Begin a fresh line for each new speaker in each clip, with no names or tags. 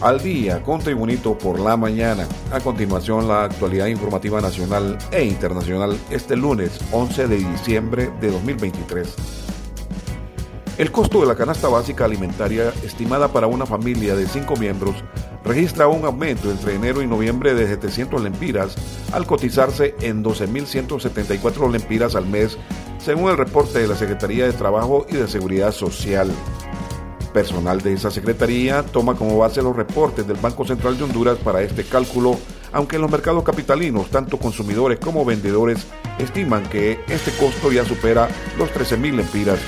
Al día con Tribunito por la mañana. A continuación, la actualidad informativa nacional e internacional este lunes 11 de diciembre de 2023. El costo de la canasta básica alimentaria estimada para una familia de cinco miembros registra un aumento entre enero y noviembre de 700 lempiras al cotizarse en 12.174 lempiras al mes, según el reporte de la Secretaría de Trabajo y de Seguridad Social. Personal de esa secretaría toma como base los reportes del Banco Central de Honduras para este cálculo, aunque en los mercados capitalinos, tanto consumidores como vendedores estiman que este costo ya supera los 13.000 lempiras.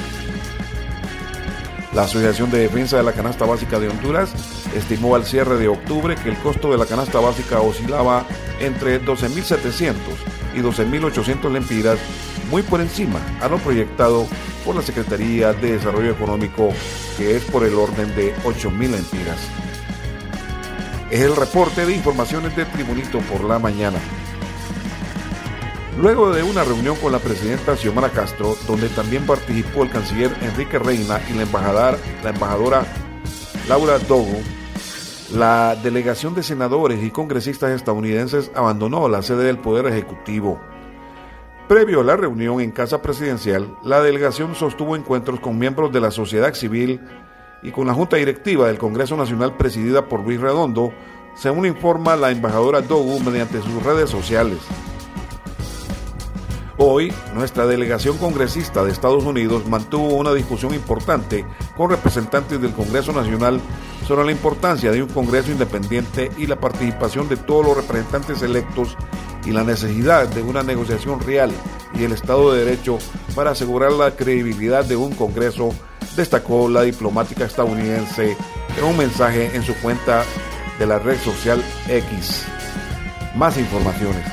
La Asociación de Defensa de la Canasta Básica de Honduras estimó al cierre de octubre que el costo de la canasta básica oscilaba entre 12.700 y 12.800 lempiras, muy por encima a lo proyectado por la Secretaría de Desarrollo Económico, que es por el orden de 8.000 lempiras. Es el reporte de informaciones de Tribunito por la mañana. Luego de una reunión con la presidenta Xiomara Castro, donde también participó el canciller Enrique Reina y la, embajadora, la embajadora Laura Dogo, la delegación de senadores y congresistas estadounidenses abandonó la sede del Poder Ejecutivo. Previo a la reunión en Casa Presidencial, la delegación sostuvo encuentros con miembros de la sociedad civil y con la Junta Directiva del Congreso Nacional presidida por Luis Redondo, según informa la embajadora Dogu mediante sus redes sociales. Hoy, nuestra delegación congresista de Estados Unidos mantuvo una discusión importante con representantes del Congreso Nacional sobre la importancia de un Congreso independiente y la participación de todos los representantes electos y la necesidad de una negociación real y el Estado de Derecho para asegurar la credibilidad de un Congreso, destacó la diplomática estadounidense en un mensaje en su cuenta de la red social X. Más informaciones.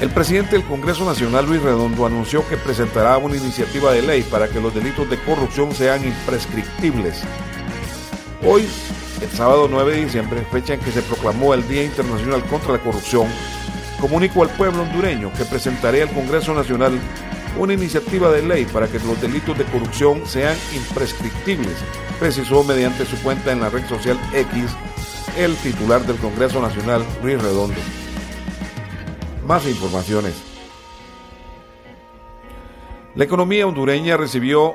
El presidente del Congreso Nacional, Luis Redondo, anunció que presentará una iniciativa de ley para que los delitos de corrupción sean imprescriptibles. Hoy el sábado 9 de diciembre, fecha en que se proclamó el Día Internacional contra la Corrupción, comunicó al pueblo hondureño que presentaré al Congreso Nacional una iniciativa de ley para que los delitos de corrupción sean imprescriptibles, precisó mediante su cuenta en la red social X el titular del Congreso Nacional, Luis Redondo. Más informaciones. La economía hondureña recibió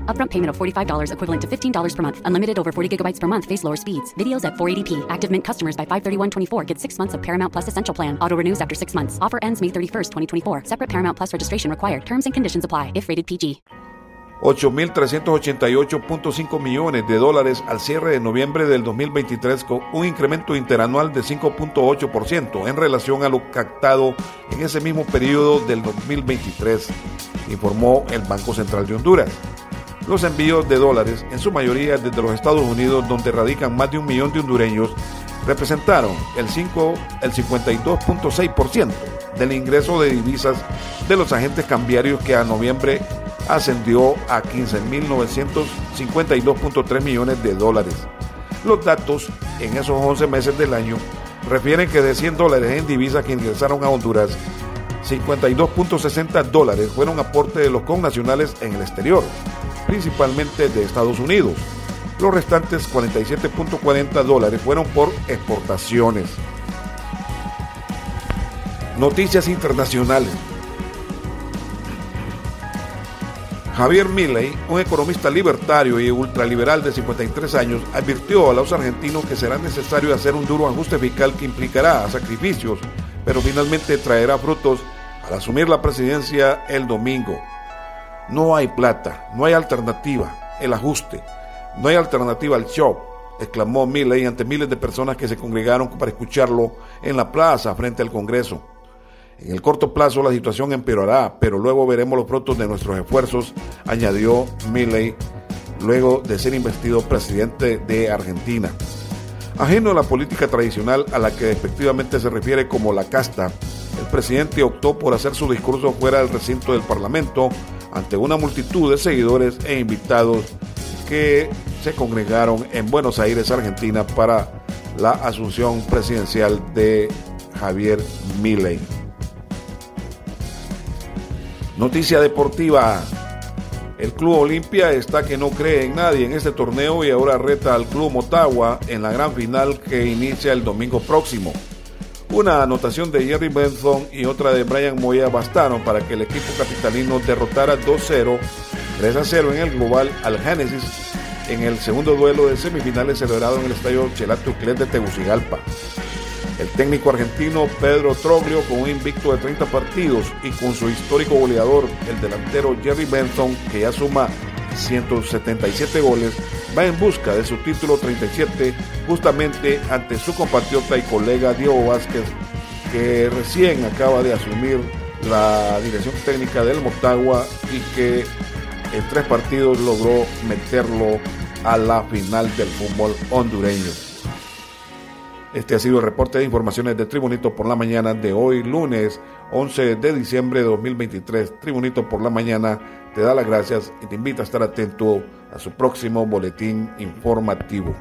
Upfront payment of $45 equivalent to $15 per month. Unlimited over 40 gigabytes per month. Face lower speeds. Videos at 480p. Active Mint customers by 531.24 get six months of Paramount Plus Essential Plan. Auto renews after six months. Offer ends May 31st, 2024. Separate Paramount Plus registration required. Terms and conditions apply if rated PG.
8.388.5 millones de dólares al cierre de noviembre del 2023 con un incremento interanual de 5.8% en relación a lo captado en ese mismo periodo del 2023, informó el Banco Central de Honduras. Los envíos de dólares, en su mayoría desde los Estados Unidos, donde radican más de un millón de hondureños, representaron el, 5, el 52.6% del ingreso de divisas de los agentes cambiarios que a noviembre ascendió a 15.952.3 millones de dólares. Los datos en esos 11 meses del año refieren que de 100 dólares en divisas que ingresaron a Honduras, 52.60 dólares fueron aporte de los connacionales en el exterior, principalmente de Estados Unidos. Los restantes 47.40 dólares fueron por exportaciones. Noticias internacionales. Javier Milley, un economista libertario y ultraliberal de 53 años, advirtió a los argentinos que será necesario hacer un duro ajuste fiscal que implicará sacrificios pero finalmente traerá frutos al asumir la presidencia el domingo. No hay plata, no hay alternativa, el ajuste, no hay alternativa al show, exclamó Milley ante miles de personas que se congregaron para escucharlo en la plaza frente al Congreso. En el corto plazo la situación empeorará, pero luego veremos los frutos de nuestros esfuerzos, añadió Milley luego de ser investido presidente de Argentina. Ajeno a la política tradicional a la que despectivamente se refiere como la casta, el presidente optó por hacer su discurso fuera del recinto del Parlamento ante una multitud de seguidores e invitados que se congregaron en Buenos Aires, Argentina, para la asunción presidencial de Javier Milei. Noticia deportiva. El Club Olimpia está que no cree en nadie en este torneo y ahora reta al Club Motagua en la gran final que inicia el domingo próximo. Una anotación de Jerry Benson y otra de Brian Moya bastaron para que el equipo capitalino derrotara 2-0, 3-0 en el global al Genesis en el segundo duelo de semifinales celebrado en el estadio Chelato de Tegucigalpa. El técnico argentino Pedro Troglio, con un invicto de 30 partidos y con su histórico goleador, el delantero Jerry Benson, que ya suma 177 goles, va en busca de su título 37 justamente ante su compatriota y colega Diego Vázquez, que recién acaba de asumir la dirección técnica del Motagua y que en tres partidos logró meterlo a la final del fútbol hondureño. Este ha sido el reporte de informaciones de Tribunito por la mañana de hoy, lunes 11 de diciembre de 2023. Tribunito por la mañana te da las gracias y te invita a estar atento a su próximo boletín informativo.